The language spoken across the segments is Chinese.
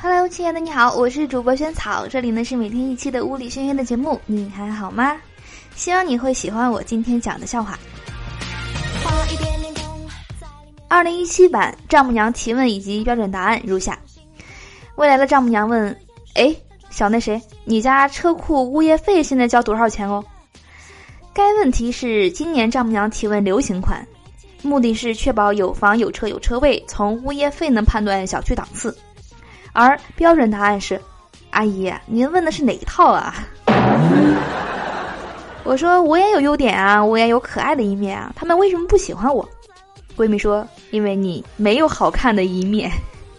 Hello，亲爱的你好，我是主播萱草，这里呢是每天一期的物理轩萱的节目，你还好吗？希望你会喜欢我今天讲的笑话。二零一七版丈母娘提问以及标准答案如下：未来的丈母娘问，哎，小那谁，你家车库物业费现在交多少钱哦？该问题是今年丈母娘提问流行款，目的是确保有房有车有车位，从物业费能判断小区档次。而标准答案是：阿姨，您问的是哪一套啊？我说我也有优点啊，我也有可爱的一面啊，他们为什么不喜欢我？闺蜜说：因为你没有好看的一面，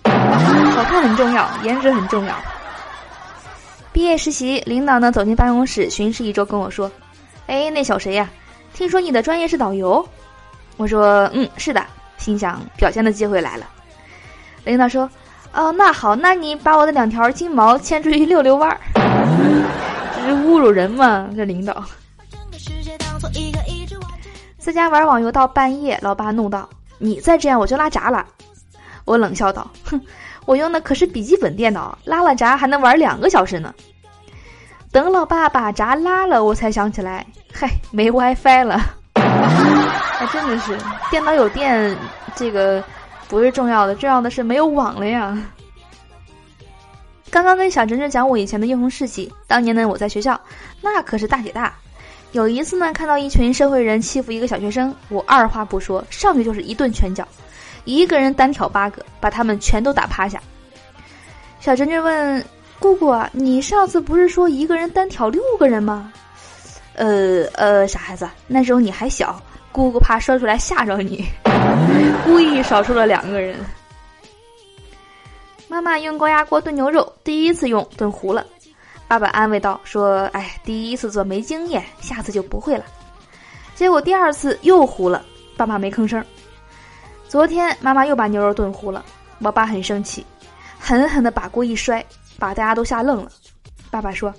好看很重要，颜值很重要。毕业实习，领导呢走进办公室巡视一周，跟我说：“哎，那小谁呀？听说你的专业是导游？”我说：“嗯，是的。”心想表现的机会来了。领导说。哦，那好，那你把我的两条金毛牵出去遛遛弯儿，这是侮辱人吗？这领导。在家玩网游到半夜，老爸怒道：“你再这样，我就拉闸了。”我冷笑道：“哼，我用的可是笔记本电脑，拉了闸还能玩两个小时呢。”等老爸把闸拉了，我才想起来，嗨，没 WiFi 了。还真的是，电脑有电，这个。不是重要的，重要的是没有网了呀。刚刚跟小侄子讲我以前的英雄事迹，当年呢我在学校，那可是大姐大。有一次呢看到一群社会人欺负一个小学生，我二话不说上去就是一顿拳脚，一个人单挑八个，把他们全都打趴下。小侄女问姑姑：“你上次不是说一个人单挑六个人吗？”呃呃，傻孩子，那时候你还小。姑姑怕说出来吓着你，故意少说了两个人。妈妈用高压锅炖牛肉，第一次用炖糊了。爸爸安慰道：“说，哎，第一次做没经验，下次就不会了。”结果第二次又糊了，爸爸没吭声。昨天妈妈又把牛肉炖糊了，我爸很生气，狠狠的把锅一摔，把大家都吓愣了。爸爸说：“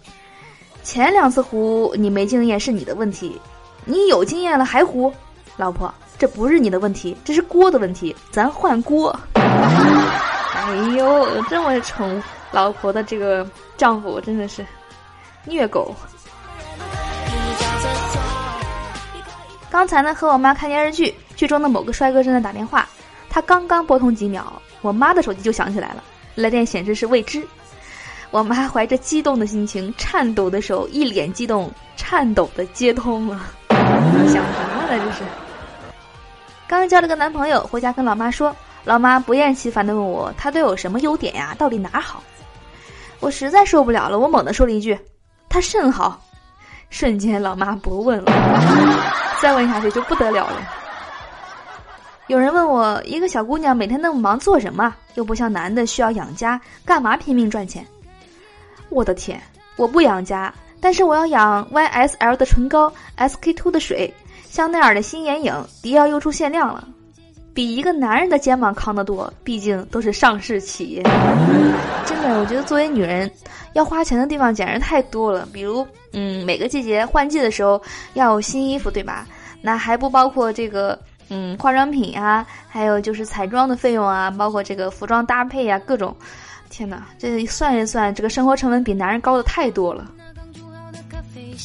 前两次糊你没经验是你的问题。”你有经验了还糊，老婆，这不是你的问题，这是锅的问题，咱换锅。哎呦，这么宠老婆的这个丈夫真的是虐狗。刚才呢和我妈看电视剧，剧中的某个帅哥正在打电话，他刚刚拨通几秒，我妈的手机就响起来了，来电显示是未知。我妈怀着激动的心情，颤抖的手，一脸激动，颤抖的接通了。想什么呢？这是。刚交了个男朋友，回家跟老妈说，老妈不厌其烦的问我，他都有什么优点呀？到底哪好？我实在受不了了，我猛地说了一句，他甚好。瞬间，老妈不问了，再问下去就不得了了。有人问我，一个小姑娘每天那么忙做什么？又不像男的需要养家，干嘛拼命赚钱？我的天，我不养家。但是我要养 YSL 的唇膏，SK two 的水，香奈儿的新眼影，迪奥又出限量了，比一个男人的肩膀扛得多。毕竟都是上市企业。真的，我觉得作为女人，要花钱的地方简直太多了。比如，嗯，每个季节换季的时候要有新衣服，对吧？那还不包括这个，嗯，化妆品啊，还有就是彩妆的费用啊，包括这个服装搭配啊，各种。天哪，这算一算，这个生活成本比男人高的太多了。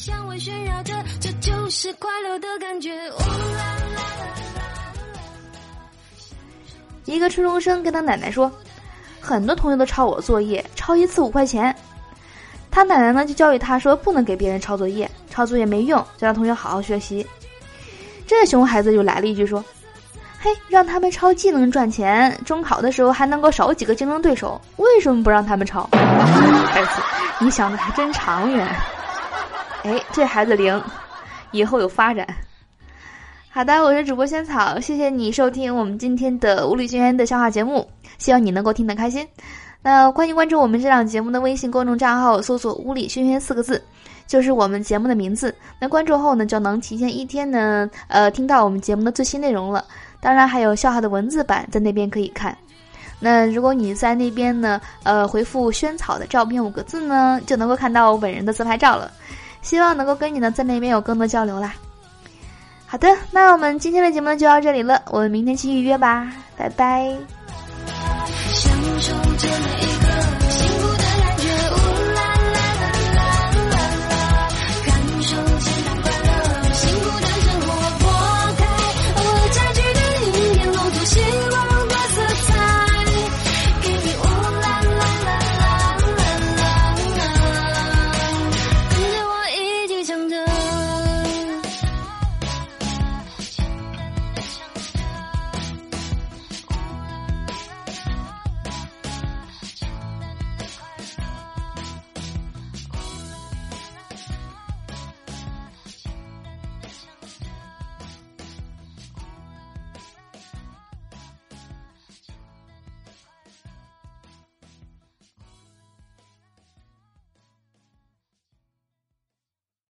香味旋绕着，这就是快乐的感觉。一个初中生跟他奶奶说：“很多同学都抄我作业，抄一次五块钱。”他奶奶呢就教育他说：“不能给别人抄作业，抄作业没用，叫让同学好好学习。”这熊孩子就来了一句说：“嘿，让他们抄既能赚钱，中考的时候还能够少几个竞争对手，为什么不让他们抄？”孩子，你想的还真长远。哎，这孩子灵，以后有发展。好的，我是主播萱草，谢谢你收听我们今天的物理学院的笑话节目，希望你能够听得开心。那欢迎关注我们这档节目的微信公众账号，搜索“物理轩轩”四个字，就是我们节目的名字。那关注后呢，就能提前一天呢，呃，听到我们节目的最新内容了。当然还有笑话的文字版在那边可以看。那如果你在那边呢，呃，回复“萱草”的照片五个字呢，就能够看到我本人的自拍照了。希望能够跟你的在那边有更多交流啦。好的，那我们今天的节目呢，就到这里了。我们明天去预约吧，拜拜。